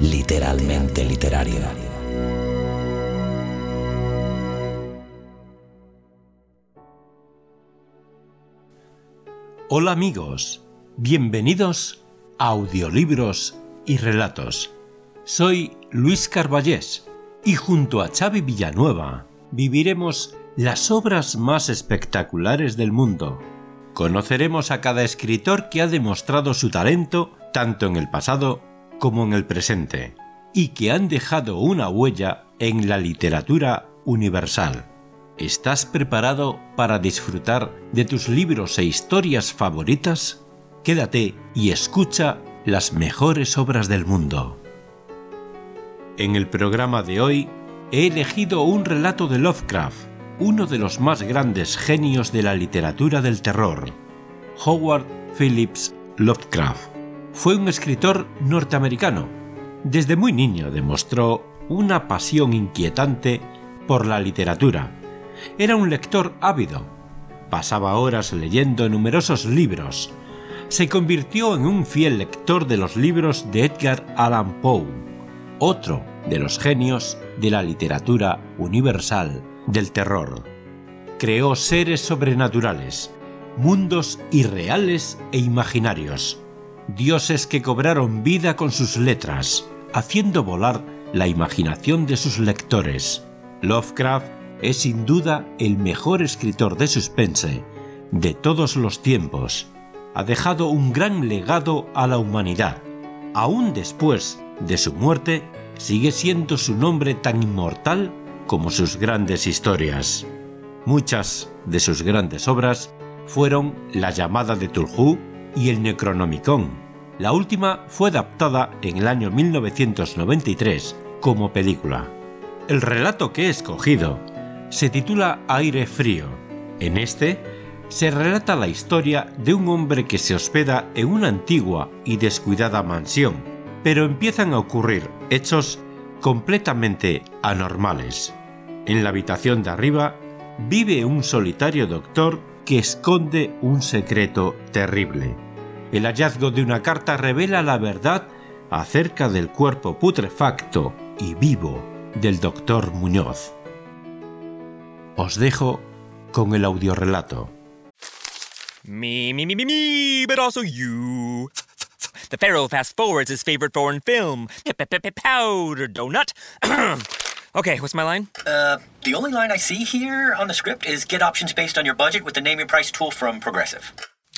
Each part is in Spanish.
literalmente literario. Hola amigos, bienvenidos a Audiolibros y Relatos. Soy Luis Carballés y junto a Xavi Villanueva viviremos las obras más espectaculares del mundo. Conoceremos a cada escritor que ha demostrado su talento tanto en el pasado como en el presente, y que han dejado una huella en la literatura universal. ¿Estás preparado para disfrutar de tus libros e historias favoritas? Quédate y escucha las mejores obras del mundo. En el programa de hoy he elegido un relato de Lovecraft, uno de los más grandes genios de la literatura del terror, Howard Phillips Lovecraft fue un escritor norteamericano. Desde muy niño demostró una pasión inquietante por la literatura. Era un lector ávido. Pasaba horas leyendo numerosos libros. Se convirtió en un fiel lector de los libros de Edgar Allan Poe, otro de los genios de la literatura universal del terror. Creó seres sobrenaturales, mundos irreales e imaginarios dioses que cobraron vida con sus letras, haciendo volar la imaginación de sus lectores. Lovecraft es sin duda el mejor escritor de suspense de todos los tiempos. Ha dejado un gran legado a la humanidad. Aún después de su muerte, sigue siendo su nombre tan inmortal como sus grandes historias. Muchas de sus grandes obras fueron La llamada de Tulhu, y el Necronomicon. La última fue adaptada en el año 1993 como película. El relato que he escogido se titula Aire Frío. En este se relata la historia de un hombre que se hospeda en una antigua y descuidada mansión, pero empiezan a ocurrir hechos completamente anormales. En la habitación de arriba vive un solitario doctor que esconde un secreto terrible. El hallazgo de una carta revela la verdad acerca del cuerpo putrefacto y vivo del doctor Muñoz. Os dejo con el audiorelato. Me, me, me, me, me, but also you. The Pharaoh fast forwards his favorite foreign film, Powder Donut. Okay, what's my line? Uh, the only line I see here on the script is get options based on your budget with the name your price tool from Progressive.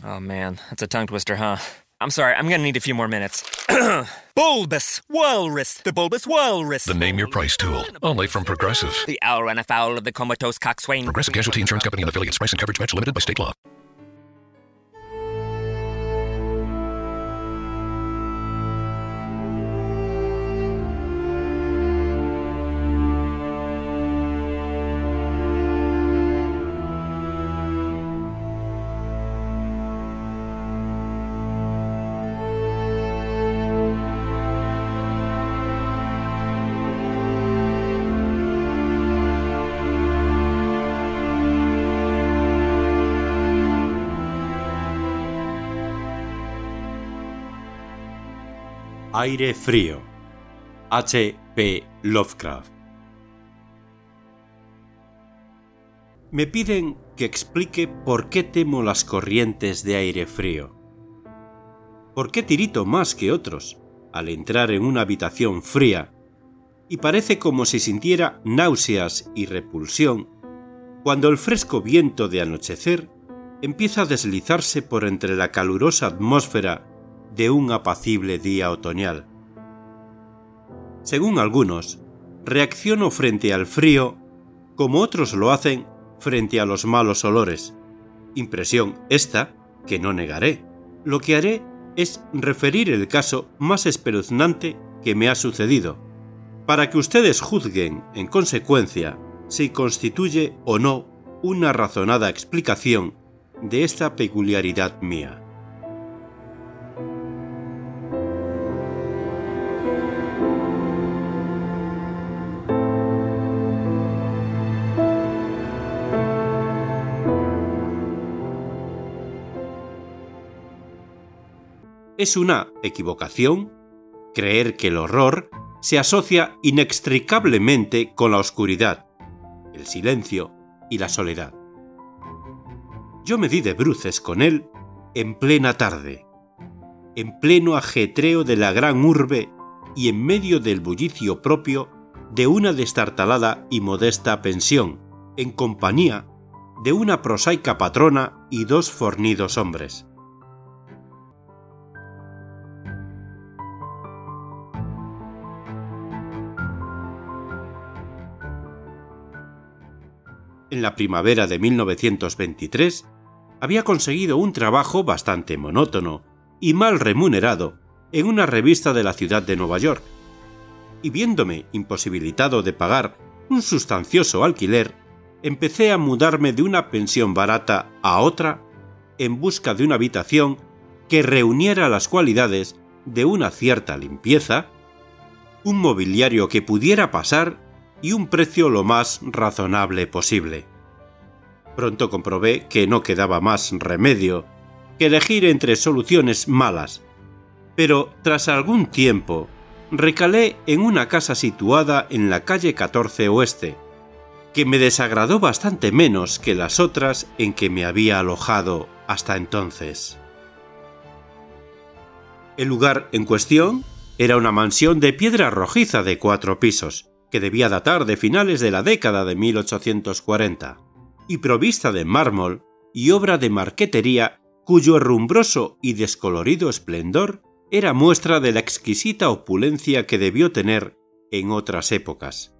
Oh man, that's a tongue twister, huh? I'm sorry, I'm gonna need a few more minutes. bulbous Walrus, the Bulbous Walrus. The name your price tool, only from Progressive. The owl ran afoul of the comatose coxswain. Progressive Casualty Insurance Company and affiliates. Price and coverage match limited by state law. Aire frío. H. P. Lovecraft. Me piden que explique por qué temo las corrientes de aire frío. ¿Por qué tirito más que otros al entrar en una habitación fría y parece como si sintiera náuseas y repulsión cuando el fresco viento de anochecer empieza a deslizarse por entre la calurosa atmósfera de un apacible día otoñal. Según algunos, reacciono frente al frío como otros lo hacen frente a los malos olores. Impresión esta que no negaré. Lo que haré es referir el caso más espeluznante que me ha sucedido, para que ustedes juzguen, en consecuencia, si constituye o no una razonada explicación de esta peculiaridad mía. Es una equivocación creer que el horror se asocia inextricablemente con la oscuridad, el silencio y la soledad. Yo me di de bruces con él en plena tarde, en pleno ajetreo de la gran urbe y en medio del bullicio propio de una destartalada y modesta pensión, en compañía de una prosaica patrona y dos fornidos hombres. En la primavera de 1923, había conseguido un trabajo bastante monótono y mal remunerado en una revista de la ciudad de Nueva York. Y viéndome imposibilitado de pagar un sustancioso alquiler, empecé a mudarme de una pensión barata a otra en busca de una habitación que reuniera las cualidades de una cierta limpieza, un mobiliario que pudiera pasar y un precio lo más razonable posible. Pronto comprobé que no quedaba más remedio que elegir entre soluciones malas, pero tras algún tiempo recalé en una casa situada en la calle 14 Oeste, que me desagradó bastante menos que las otras en que me había alojado hasta entonces. El lugar en cuestión era una mansión de piedra rojiza de cuatro pisos, que debía datar de finales de la década de 1840, y provista de mármol y obra de marquetería cuyo herrumbroso y descolorido esplendor era muestra de la exquisita opulencia que debió tener en otras épocas.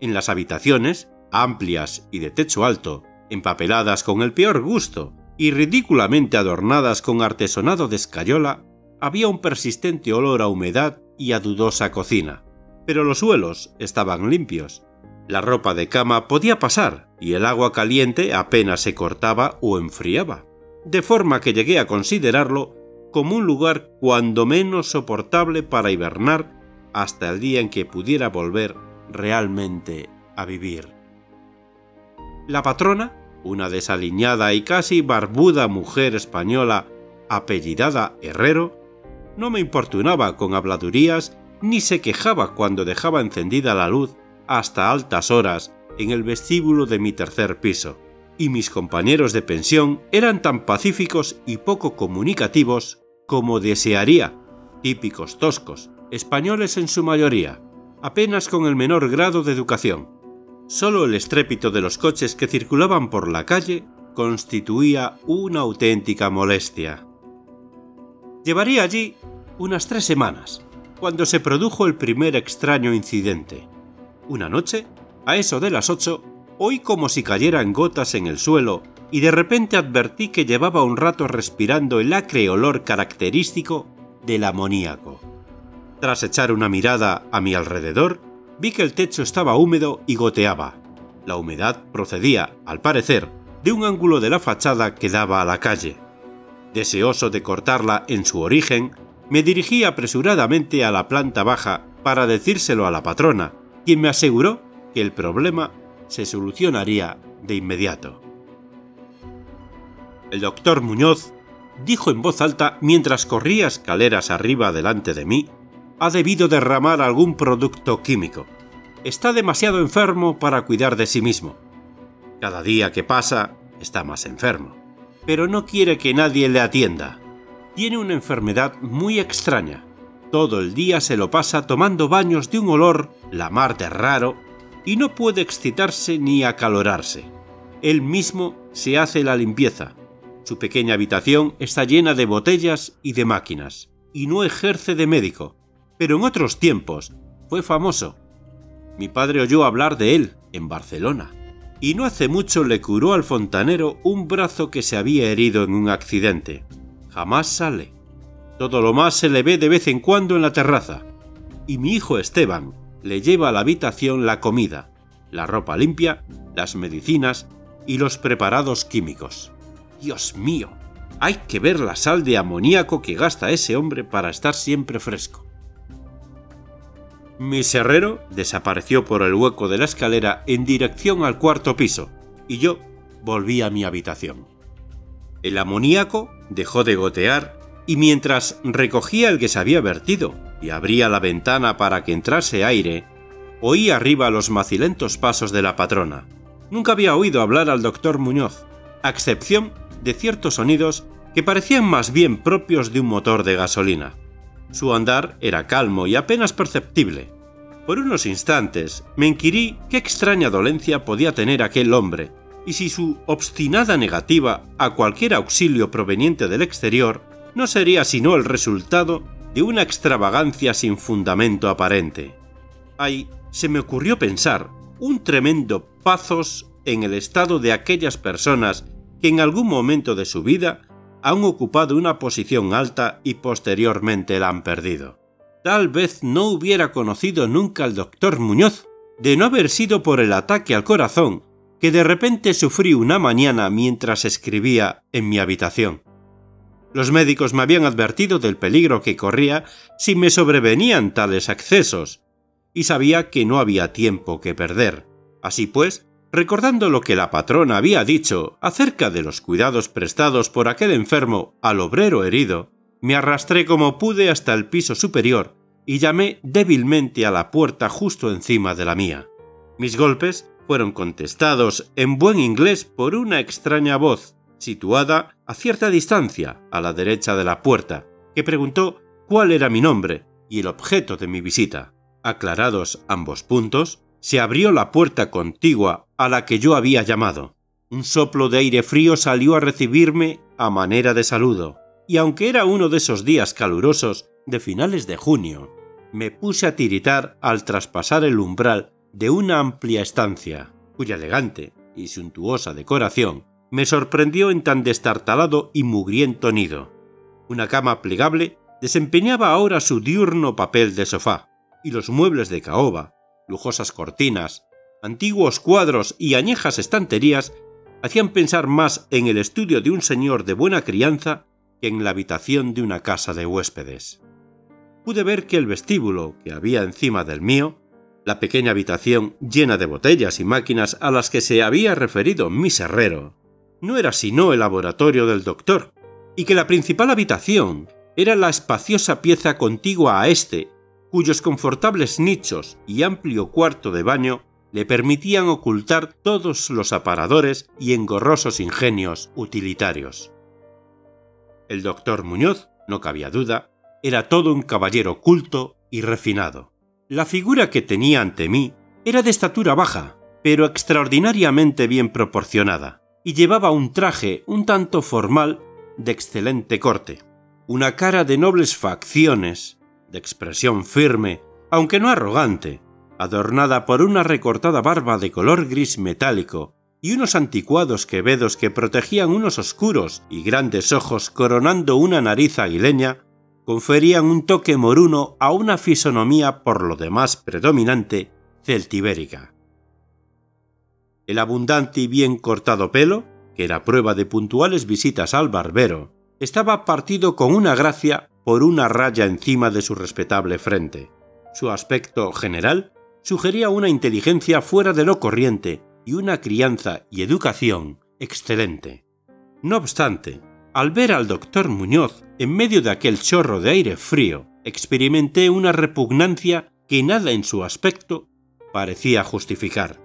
En las habitaciones, amplias y de techo alto, empapeladas con el peor gusto y ridículamente adornadas con artesonado de escayola, había un persistente olor a humedad y a dudosa cocina pero los suelos estaban limpios. La ropa de cama podía pasar y el agua caliente apenas se cortaba o enfriaba, de forma que llegué a considerarlo como un lugar cuando menos soportable para hibernar hasta el día en que pudiera volver realmente a vivir. La patrona, una desaliñada y casi barbuda mujer española apellidada Herrero, no me importunaba con habladurías ni se quejaba cuando dejaba encendida la luz hasta altas horas en el vestíbulo de mi tercer piso, y mis compañeros de pensión eran tan pacíficos y poco comunicativos como desearía, típicos toscos, españoles en su mayoría, apenas con el menor grado de educación. Solo el estrépito de los coches que circulaban por la calle constituía una auténtica molestia. Llevaría allí unas tres semanas, cuando se produjo el primer extraño incidente. Una noche, a eso de las ocho, oí como si cayeran gotas en el suelo y de repente advertí que llevaba un rato respirando el acre olor característico del amoníaco. Tras echar una mirada a mi alrededor, vi que el techo estaba húmedo y goteaba. La humedad procedía, al parecer, de un ángulo de la fachada que daba a la calle. Deseoso de cortarla en su origen, me dirigí apresuradamente a la planta baja para decírselo a la patrona, quien me aseguró que el problema se solucionaría de inmediato. El doctor Muñoz dijo en voz alta mientras corría escaleras arriba delante de mí, ha debido derramar algún producto químico. Está demasiado enfermo para cuidar de sí mismo. Cada día que pasa está más enfermo, pero no quiere que nadie le atienda. Tiene una enfermedad muy extraña. Todo el día se lo pasa tomando baños de un olor, la mar de raro, y no puede excitarse ni acalorarse. Él mismo se hace la limpieza. Su pequeña habitación está llena de botellas y de máquinas, y no ejerce de médico, pero en otros tiempos fue famoso. Mi padre oyó hablar de él en Barcelona, y no hace mucho le curó al fontanero un brazo que se había herido en un accidente. Jamás sale. Todo lo más se le ve de vez en cuando en la terraza. Y mi hijo Esteban le lleva a la habitación la comida, la ropa limpia, las medicinas y los preparados químicos. Dios mío, hay que ver la sal de amoníaco que gasta ese hombre para estar siempre fresco. Mi serrero desapareció por el hueco de la escalera en dirección al cuarto piso, y yo volví a mi habitación. El amoníaco dejó de gotear y mientras recogía el que se había vertido y abría la ventana para que entrase aire, oí arriba los macilentos pasos de la patrona. Nunca había oído hablar al doctor Muñoz, a excepción de ciertos sonidos que parecían más bien propios de un motor de gasolina. Su andar era calmo y apenas perceptible. Por unos instantes me inquirí qué extraña dolencia podía tener aquel hombre, y si su obstinada negativa a cualquier auxilio proveniente del exterior no sería sino el resultado de una extravagancia sin fundamento aparente. Ay, se me ocurrió pensar un tremendo pazos en el estado de aquellas personas que en algún momento de su vida han ocupado una posición alta y posteriormente la han perdido. Tal vez no hubiera conocido nunca al doctor Muñoz, de no haber sido por el ataque al corazón que de repente sufrí una mañana mientras escribía en mi habitación. Los médicos me habían advertido del peligro que corría si me sobrevenían tales accesos, y sabía que no había tiempo que perder. Así pues, recordando lo que la patrona había dicho acerca de los cuidados prestados por aquel enfermo al obrero herido, me arrastré como pude hasta el piso superior y llamé débilmente a la puerta justo encima de la mía. Mis golpes fueron contestados en buen inglés por una extraña voz, situada a cierta distancia a la derecha de la puerta, que preguntó cuál era mi nombre y el objeto de mi visita. Aclarados ambos puntos, se abrió la puerta contigua a la que yo había llamado. Un soplo de aire frío salió a recibirme a manera de saludo, y aunque era uno de esos días calurosos de finales de junio, me puse a tiritar al traspasar el umbral de una amplia estancia, cuya elegante y suntuosa decoración me sorprendió en tan destartalado y mugriento nido. Una cama plegable desempeñaba ahora su diurno papel de sofá, y los muebles de caoba, lujosas cortinas, antiguos cuadros y añejas estanterías hacían pensar más en el estudio de un señor de buena crianza que en la habitación de una casa de huéspedes. Pude ver que el vestíbulo que había encima del mío, la pequeña habitación llena de botellas y máquinas a las que se había referido mi herrero, no era sino el laboratorio del doctor, y que la principal habitación era la espaciosa pieza contigua a éste cuyos confortables nichos y amplio cuarto de baño le permitían ocultar todos los aparadores y engorrosos ingenios utilitarios. El doctor Muñoz, no cabía duda, era todo un caballero culto y refinado. La figura que tenía ante mí era de estatura baja, pero extraordinariamente bien proporcionada, y llevaba un traje un tanto formal de excelente corte, una cara de nobles facciones de expresión firme, aunque no arrogante, adornada por una recortada barba de color gris metálico y unos anticuados quevedos que protegían unos oscuros y grandes ojos coronando una nariz aguileña, conferían un toque moruno a una fisonomía por lo demás predominante celtibérica. El abundante y bien cortado pelo, que era prueba de puntuales visitas al barbero, estaba partido con una gracia por una raya encima de su respetable frente. Su aspecto general sugería una inteligencia fuera de lo corriente y una crianza y educación excelente. No obstante, al ver al doctor Muñoz en medio de aquel chorro de aire frío, experimenté una repugnancia que nada en su aspecto parecía justificar.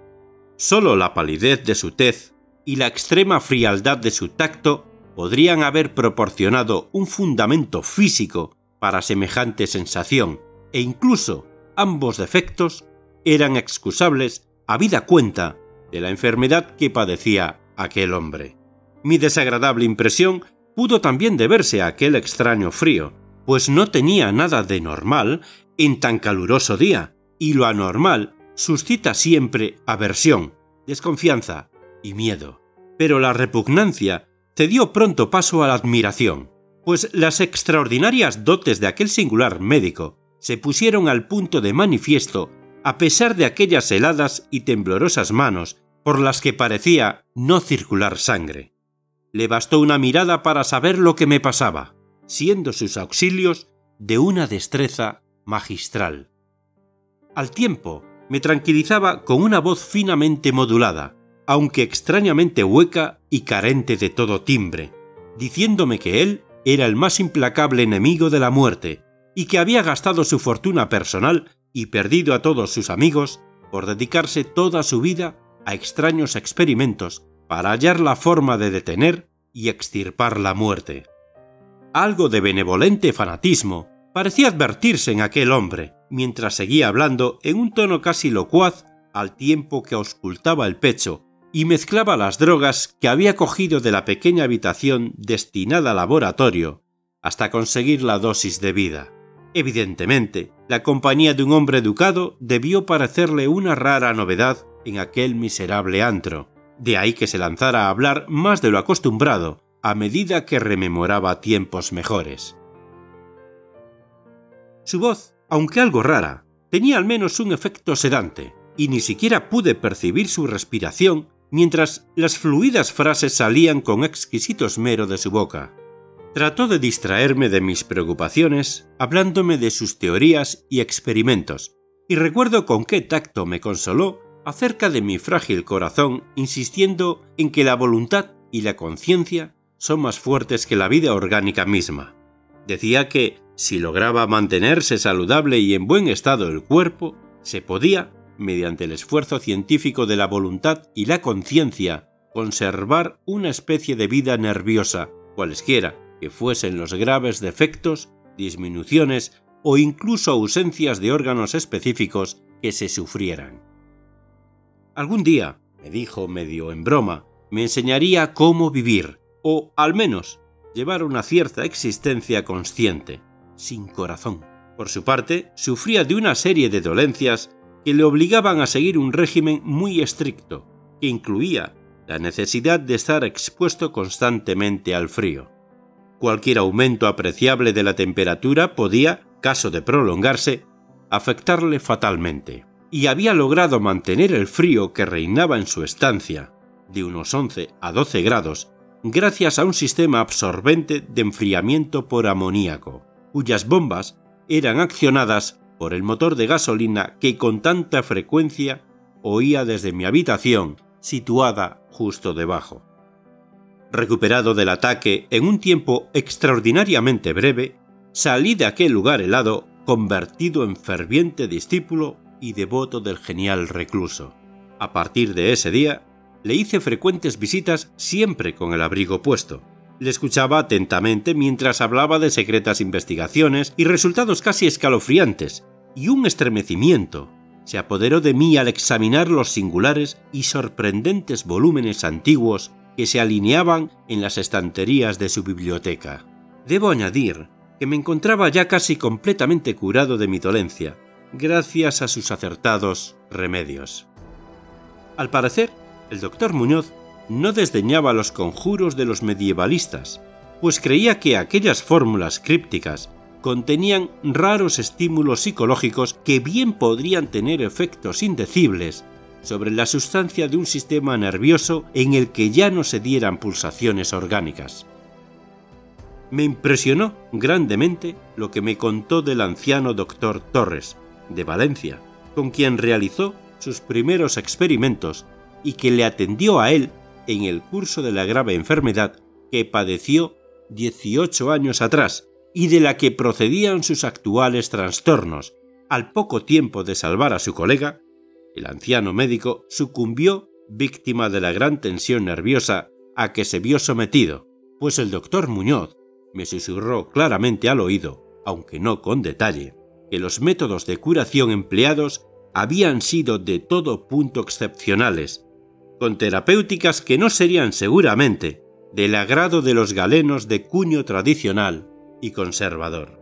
solo la palidez de su tez y la extrema frialdad de su tacto podrían haber proporcionado un fundamento físico para semejante sensación, e incluso ambos defectos eran excusables habida cuenta de la enfermedad que padecía aquel hombre. Mi desagradable impresión pudo también deberse a aquel extraño frío, pues no tenía nada de normal en tan caluroso día, y lo anormal suscita siempre aversión, desconfianza y miedo. Pero la repugnancia cedió pronto paso a la admiración, pues las extraordinarias dotes de aquel singular médico se pusieron al punto de manifiesto a pesar de aquellas heladas y temblorosas manos por las que parecía no circular sangre. Le bastó una mirada para saber lo que me pasaba, siendo sus auxilios de una destreza magistral. Al tiempo, me tranquilizaba con una voz finamente modulada, aunque extrañamente hueca y carente de todo timbre, diciéndome que él era el más implacable enemigo de la muerte, y que había gastado su fortuna personal y perdido a todos sus amigos por dedicarse toda su vida a extraños experimentos para hallar la forma de detener y extirpar la muerte. Algo de benevolente fanatismo parecía advertirse en aquel hombre, mientras seguía hablando en un tono casi locuaz al tiempo que auscultaba el pecho y mezclaba las drogas que había cogido de la pequeña habitación destinada al laboratorio hasta conseguir la dosis de vida. Evidentemente, la compañía de un hombre educado debió parecerle una rara novedad en aquel miserable antro, de ahí que se lanzara a hablar más de lo acostumbrado a medida que rememoraba tiempos mejores. Su voz, aunque algo rara, tenía al menos un efecto sedante, y ni siquiera pude percibir su respiración mientras las fluidas frases salían con exquisito esmero de su boca. Trató de distraerme de mis preocupaciones hablándome de sus teorías y experimentos, y recuerdo con qué tacto me consoló acerca de mi frágil corazón, insistiendo en que la voluntad y la conciencia son más fuertes que la vida orgánica misma. Decía que, si lograba mantenerse saludable y en buen estado el cuerpo, se podía, mediante el esfuerzo científico de la voluntad y la conciencia, conservar una especie de vida nerviosa, cualesquiera que fuesen los graves defectos, disminuciones o incluso ausencias de órganos específicos que se sufrieran. Algún día, me dijo medio en broma, me enseñaría cómo vivir, o al menos llevar una cierta existencia consciente, sin corazón. Por su parte, sufría de una serie de dolencias que le obligaban a seguir un régimen muy estricto, que incluía la necesidad de estar expuesto constantemente al frío cualquier aumento apreciable de la temperatura podía, caso de prolongarse, afectarle fatalmente, y había logrado mantener el frío que reinaba en su estancia, de unos 11 a 12 grados, gracias a un sistema absorbente de enfriamiento por amoníaco, cuyas bombas eran accionadas por el motor de gasolina que con tanta frecuencia oía desde mi habitación, situada justo debajo. Recuperado del ataque en un tiempo extraordinariamente breve, salí de aquel lugar helado convertido en ferviente discípulo y devoto del genial recluso. A partir de ese día, le hice frecuentes visitas siempre con el abrigo puesto. Le escuchaba atentamente mientras hablaba de secretas investigaciones y resultados casi escalofriantes, y un estremecimiento se apoderó de mí al examinar los singulares y sorprendentes volúmenes antiguos que se alineaban en las estanterías de su biblioteca. Debo añadir que me encontraba ya casi completamente curado de mi dolencia, gracias a sus acertados remedios. Al parecer, el doctor Muñoz no desdeñaba los conjuros de los medievalistas, pues creía que aquellas fórmulas crípticas contenían raros estímulos psicológicos que bien podrían tener efectos indecibles sobre la sustancia de un sistema nervioso en el que ya no se dieran pulsaciones orgánicas. Me impresionó grandemente lo que me contó del anciano doctor Torres, de Valencia, con quien realizó sus primeros experimentos y que le atendió a él en el curso de la grave enfermedad que padeció 18 años atrás y de la que procedían sus actuales trastornos, al poco tiempo de salvar a su colega el anciano médico sucumbió víctima de la gran tensión nerviosa a que se vio sometido, pues el doctor Muñoz me susurró claramente al oído, aunque no con detalle, que los métodos de curación empleados habían sido de todo punto excepcionales, con terapéuticas que no serían seguramente del agrado de los galenos de cuño tradicional y conservador.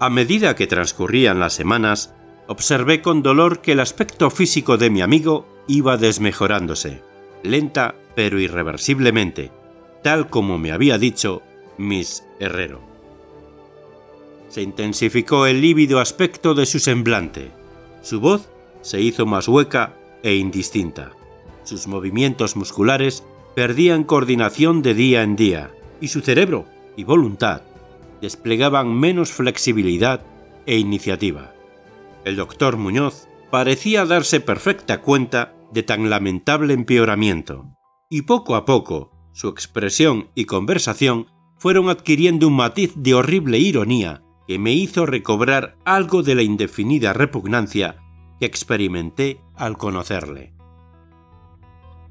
A medida que transcurrían las semanas, observé con dolor que el aspecto físico de mi amigo iba desmejorándose, lenta pero irreversiblemente, tal como me había dicho Miss Herrero. Se intensificó el lívido aspecto de su semblante. Su voz se hizo más hueca e indistinta. Sus movimientos musculares perdían coordinación de día en día, y su cerebro y voluntad desplegaban menos flexibilidad e iniciativa. El doctor Muñoz parecía darse perfecta cuenta de tan lamentable empeoramiento, y poco a poco su expresión y conversación fueron adquiriendo un matiz de horrible ironía que me hizo recobrar algo de la indefinida repugnancia que experimenté al conocerle.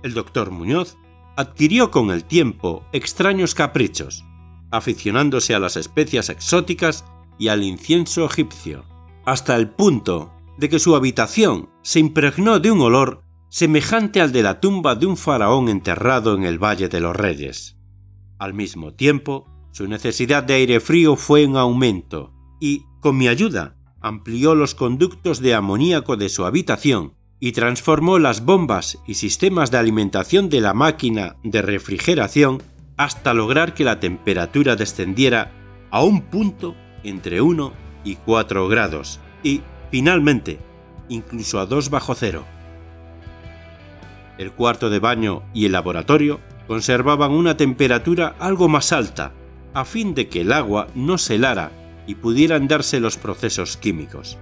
El doctor Muñoz adquirió con el tiempo extraños caprichos, aficionándose a las especias exóticas y al incienso egipcio, hasta el punto de que su habitación se impregnó de un olor semejante al de la tumba de un faraón enterrado en el Valle de los Reyes. Al mismo tiempo, su necesidad de aire frío fue en aumento y, con mi ayuda, amplió los conductos de amoníaco de su habitación y transformó las bombas y sistemas de alimentación de la máquina de refrigeración hasta lograr que la temperatura descendiera a un punto entre 1 y 4 grados y, finalmente, incluso a 2 bajo cero. El cuarto de baño y el laboratorio conservaban una temperatura algo más alta, a fin de que el agua no se helara y pudieran darse los procesos químicos.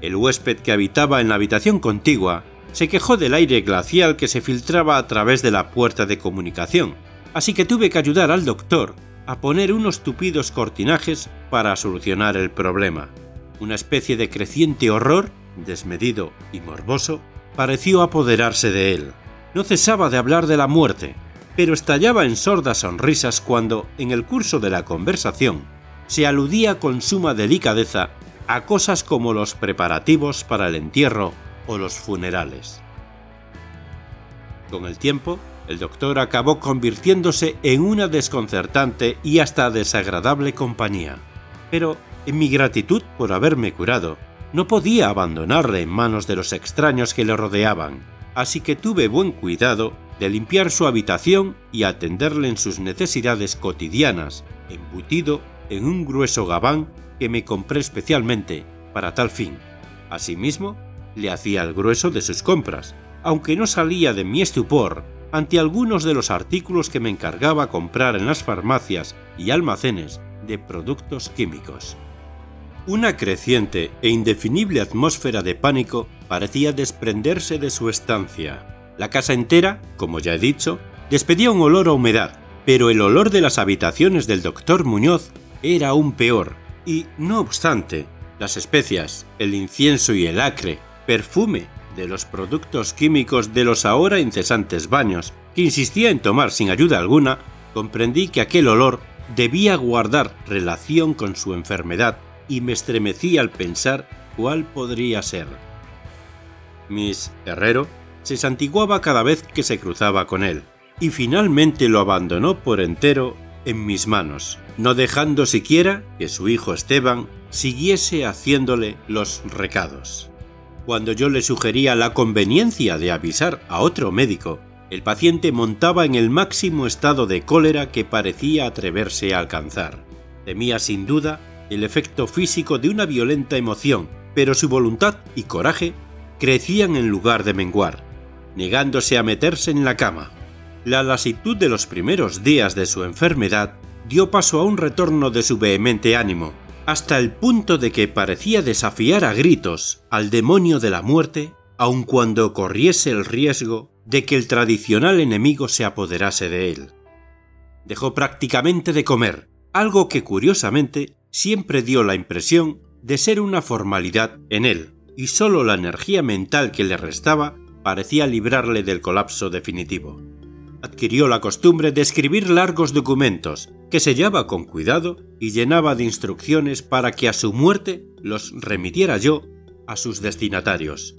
El huésped que habitaba en la habitación contigua se quejó del aire glacial que se filtraba a través de la puerta de comunicación, así que tuve que ayudar al doctor a poner unos tupidos cortinajes para solucionar el problema. Una especie de creciente horror, desmedido y morboso, pareció apoderarse de él. No cesaba de hablar de la muerte, pero estallaba en sordas sonrisas cuando, en el curso de la conversación, se aludía con suma delicadeza a cosas como los preparativos para el entierro o los funerales. Con el tiempo, el doctor acabó convirtiéndose en una desconcertante y hasta desagradable compañía. Pero, en mi gratitud por haberme curado, no podía abandonarle en manos de los extraños que le rodeaban, así que tuve buen cuidado de limpiar su habitación y atenderle en sus necesidades cotidianas, embutido en un grueso gabán que me compré especialmente para tal fin. Asimismo, le hacía el grueso de sus compras, aunque no salía de mi estupor ante algunos de los artículos que me encargaba comprar en las farmacias y almacenes de productos químicos. Una creciente e indefinible atmósfera de pánico parecía desprenderse de su estancia. La casa entera, como ya he dicho, despedía un olor a humedad, pero el olor de las habitaciones del doctor Muñoz era aún peor, y, no obstante, las especias, el incienso y el acre, perfume de los productos químicos de los ahora incesantes baños, que insistía en tomar sin ayuda alguna, comprendí que aquel olor debía guardar relación con su enfermedad y me estremecí al pensar cuál podría ser. Miss Herrero se santiguaba cada vez que se cruzaba con él, y finalmente lo abandonó por entero en mis manos, no dejando siquiera que su hijo Esteban siguiese haciéndole los recados. Cuando yo le sugería la conveniencia de avisar a otro médico, el paciente montaba en el máximo estado de cólera que parecía atreverse a alcanzar. Temía sin duda el efecto físico de una violenta emoción, pero su voluntad y coraje crecían en lugar de menguar, negándose a meterse en la cama. La lasitud de los primeros días de su enfermedad dio paso a un retorno de su vehemente ánimo, hasta el punto de que parecía desafiar a gritos al demonio de la muerte, aun cuando corriese el riesgo de que el tradicional enemigo se apoderase de él. Dejó prácticamente de comer, algo que curiosamente siempre dio la impresión de ser una formalidad en él, y solo la energía mental que le restaba parecía librarle del colapso definitivo. Adquirió la costumbre de escribir largos documentos, que sellaba con cuidado y llenaba de instrucciones para que a su muerte los remitiera yo a sus destinatarios.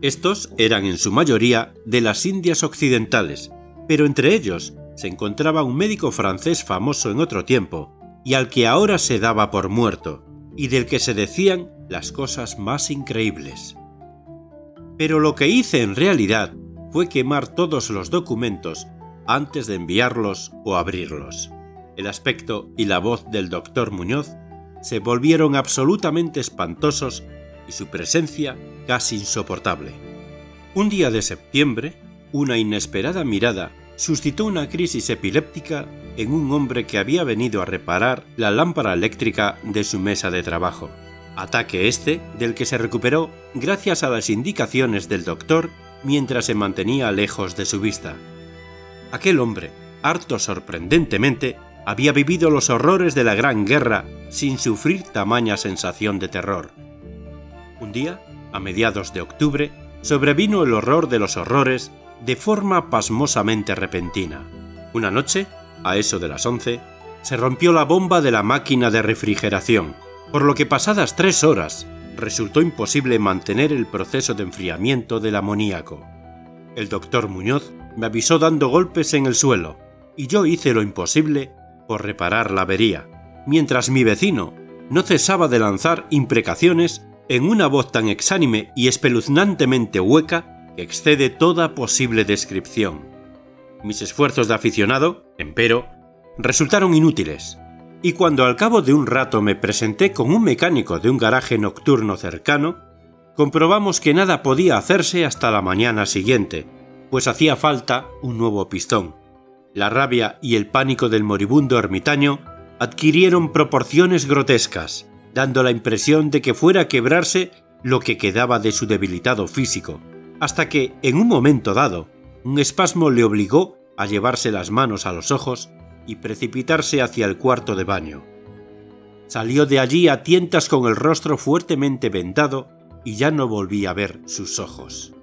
Estos eran en su mayoría de las Indias Occidentales, pero entre ellos se encontraba un médico francés famoso en otro tiempo, y al que ahora se daba por muerto, y del que se decían las cosas más increíbles. Pero lo que hice en realidad fue quemar todos los documentos antes de enviarlos o abrirlos. El aspecto y la voz del doctor Muñoz se volvieron absolutamente espantosos y su presencia casi insoportable. Un día de septiembre, una inesperada mirada suscitó una crisis epiléptica en un hombre que había venido a reparar la lámpara eléctrica de su mesa de trabajo. Ataque este del que se recuperó gracias a las indicaciones del doctor mientras se mantenía lejos de su vista. Aquel hombre, harto sorprendentemente, había vivido los horrores de la Gran Guerra sin sufrir tamaña sensación de terror. Un día, a mediados de octubre, sobrevino el horror de los horrores de forma pasmosamente repentina. Una noche, a eso de las once, se rompió la bomba de la máquina de refrigeración, por lo que pasadas tres horas resultó imposible mantener el proceso de enfriamiento del amoníaco. El doctor Muñoz me avisó dando golpes en el suelo, y yo hice lo imposible por reparar la avería, mientras mi vecino no cesaba de lanzar imprecaciones en una voz tan exánime y espeluznantemente hueca que excede toda posible descripción. Mis esfuerzos de aficionado, empero, resultaron inútiles, y cuando al cabo de un rato me presenté con un mecánico de un garaje nocturno cercano, comprobamos que nada podía hacerse hasta la mañana siguiente, pues hacía falta un nuevo pistón. La rabia y el pánico del moribundo ermitaño adquirieron proporciones grotescas, dando la impresión de que fuera a quebrarse lo que quedaba de su debilitado físico, hasta que, en un momento dado, un espasmo le obligó a llevarse las manos a los ojos y precipitarse hacia el cuarto de baño. Salió de allí a tientas con el rostro fuertemente vendado y ya no volví a ver sus ojos.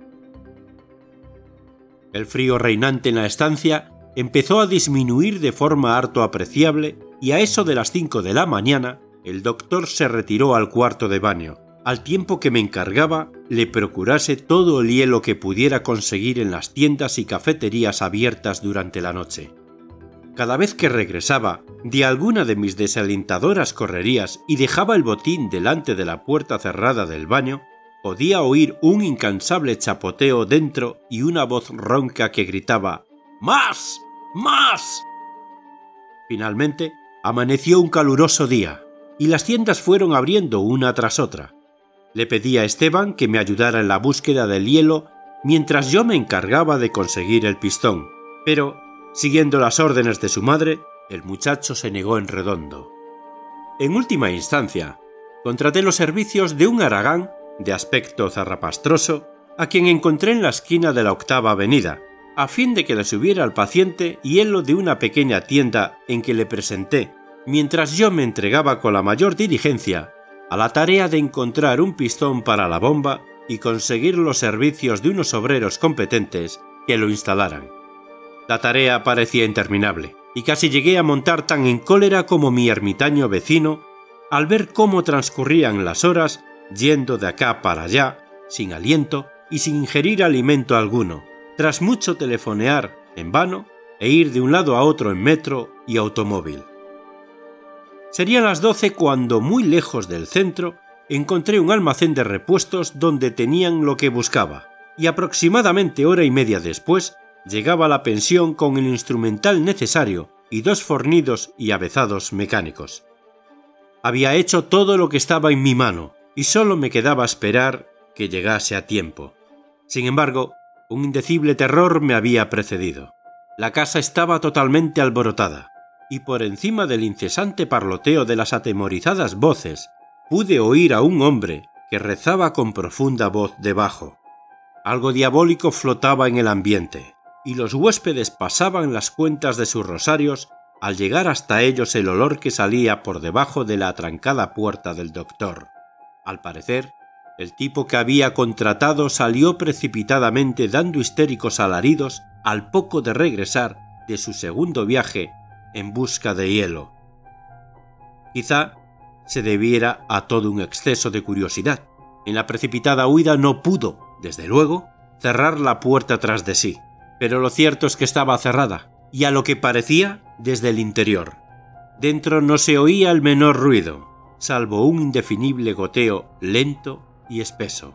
El frío reinante en la estancia empezó a disminuir de forma harto apreciable y a eso de las cinco de la mañana el doctor se retiró al cuarto de baño, al tiempo que me encargaba le procurase todo el hielo que pudiera conseguir en las tiendas y cafeterías abiertas durante la noche. Cada vez que regresaba de alguna de mis desalentadoras correrías y dejaba el botín delante de la puerta cerrada del baño, podía oír un incansable chapoteo dentro y una voz ronca que gritaba ¡Más! ¡Más! Finalmente, amaneció un caluroso día, y las tiendas fueron abriendo una tras otra. Le pedí a Esteban que me ayudara en la búsqueda del hielo mientras yo me encargaba de conseguir el pistón, pero, siguiendo las órdenes de su madre, el muchacho se negó en redondo. En última instancia, contraté los servicios de un aragán de aspecto zarrapastroso a quien encontré en la esquina de la octava avenida, a fin de que le subiera al paciente hielo de una pequeña tienda en que le presenté mientras yo me entregaba con la mayor diligencia a la tarea de encontrar un pistón para la bomba y conseguir los servicios de unos obreros competentes que lo instalaran. La tarea parecía interminable, y casi llegué a montar tan en cólera como mi ermitaño vecino al ver cómo transcurrían las horas yendo de acá para allá, sin aliento y sin ingerir alimento alguno, tras mucho telefonear en vano e ir de un lado a otro en metro y automóvil. Serían las doce cuando, muy lejos del centro, encontré un almacén de repuestos donde tenían lo que buscaba, y aproximadamente hora y media después llegaba la pensión con el instrumental necesario y dos fornidos y avezados mecánicos. Había hecho todo lo que estaba en mi mano, y solo me quedaba esperar que llegase a tiempo. Sin embargo, un indecible terror me había precedido. La casa estaba totalmente alborotada y por encima del incesante parloteo de las atemorizadas voces, pude oír a un hombre que rezaba con profunda voz debajo. Algo diabólico flotaba en el ambiente, y los huéspedes pasaban las cuentas de sus rosarios al llegar hasta ellos el olor que salía por debajo de la atrancada puerta del doctor. Al parecer, El tipo que había contratado salió precipitadamente dando histéricos alaridos al poco de regresar de su segundo viaje en busca de hielo. Quizá se debiera a todo un exceso de curiosidad. En la precipitada huida no pudo, desde luego, cerrar la puerta tras de sí, pero lo cierto es que estaba cerrada, y a lo que parecía desde el interior. Dentro no se oía el menor ruido, salvo un indefinible goteo lento y espeso.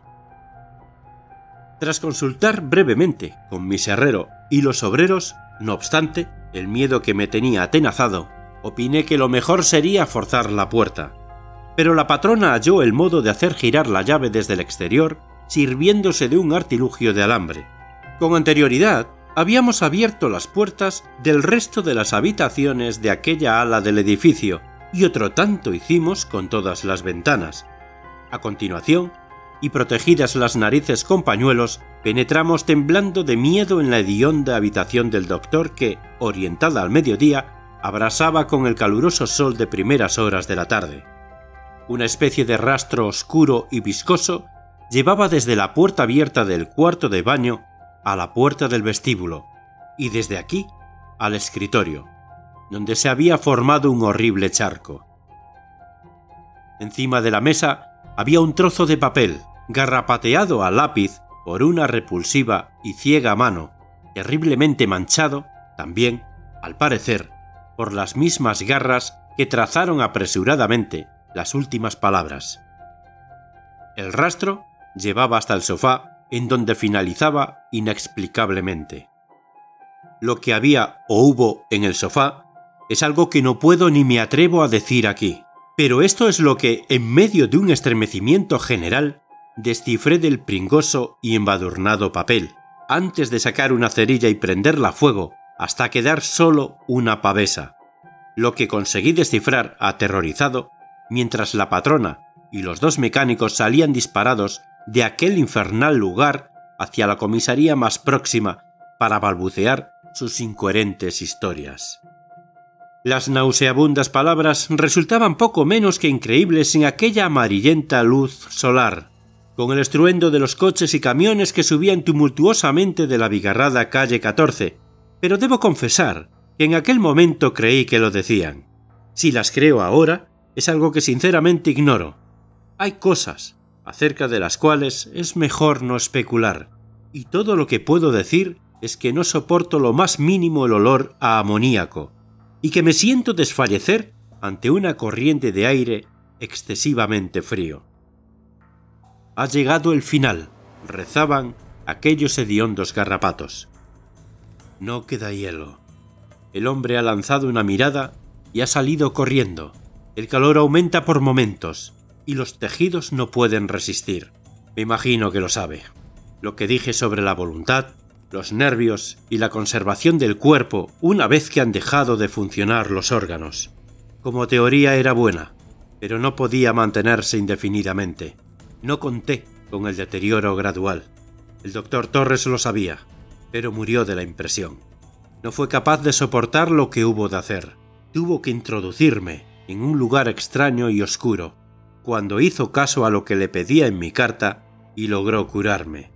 Tras consultar brevemente con mi serrero y los obreros, no obstante, el miedo que me tenía atenazado, opiné que lo mejor sería forzar la puerta. Pero la patrona halló el modo de hacer girar la llave desde el exterior sirviéndose de un artilugio de alambre. Con anterioridad, habíamos abierto las puertas del resto de las habitaciones de aquella ala del edificio, y otro tanto hicimos con todas las ventanas. A continuación, y protegidas las narices con pañuelos, penetramos temblando de miedo en la hedionda habitación del doctor que, orientada al mediodía, abrasaba con el caluroso sol de primeras horas de la tarde. Una especie de rastro oscuro y viscoso llevaba desde la puerta abierta del cuarto de baño a la puerta del vestíbulo y desde aquí al escritorio, donde se había formado un horrible charco. Encima de la mesa había un trozo de papel, garrapateado a lápiz por una repulsiva y ciega mano, terriblemente manchado, también, al parecer, por las mismas garras que trazaron apresuradamente las últimas palabras. El rastro llevaba hasta el sofá, en donde finalizaba inexplicablemente. Lo que había o hubo en el sofá es algo que no puedo ni me atrevo a decir aquí, pero esto es lo que, en medio de un estremecimiento general, descifré del pringoso y embadurnado papel, antes de sacar una cerilla y prenderla a fuego, hasta quedar solo una pavesa. Lo que conseguí descifrar aterrorizado, mientras la patrona y los dos mecánicos salían disparados de aquel infernal lugar hacia la comisaría más próxima para balbucear sus incoherentes historias. Las nauseabundas palabras resultaban poco menos que increíbles en aquella amarillenta luz solar, con el estruendo de los coches y camiones que subían tumultuosamente de la bigarrada calle 14, pero debo confesar que en aquel momento creí que lo decían. Si las creo ahora, es algo que sinceramente ignoro. Hay cosas, acerca de las cuales es mejor no especular, y todo lo que puedo decir es que no soporto lo más mínimo el olor a amoníaco, y que me siento desfallecer ante una corriente de aire excesivamente frío. Ha llegado el final, rezaban aquellos hediondos garrapatos. No queda hielo. El hombre ha lanzado una mirada y ha salido corriendo. El calor aumenta por momentos y los tejidos no pueden resistir. Me imagino que lo sabe. Lo que dije sobre la voluntad, los nervios y la conservación del cuerpo una vez que han dejado de funcionar los órganos. Como teoría era buena, pero no podía mantenerse indefinidamente. No conté con el deterioro gradual. El doctor Torres lo sabía, pero murió de la impresión. No fue capaz de soportar lo que hubo de hacer. Tuvo que introducirme en un lugar extraño y oscuro, cuando hizo caso a lo que le pedía en mi carta y logró curarme.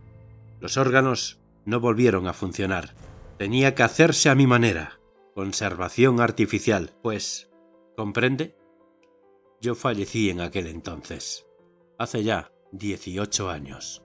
Los órganos no volvieron a funcionar. Tenía que hacerse a mi manera. Conservación artificial, pues, ¿comprende? Yo fallecí en aquel entonces. Hace ya 18 años.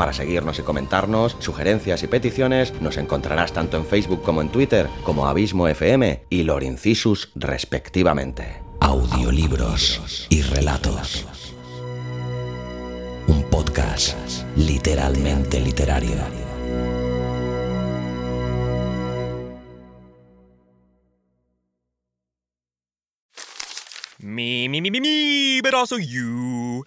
Para seguirnos y comentarnos, sugerencias y peticiones, nos encontrarás tanto en Facebook como en Twitter, como Abismo FM y Lorincisus respectivamente. Audiolibros y relatos. Un podcast literalmente literario. Me, me, me, me, me, but also you.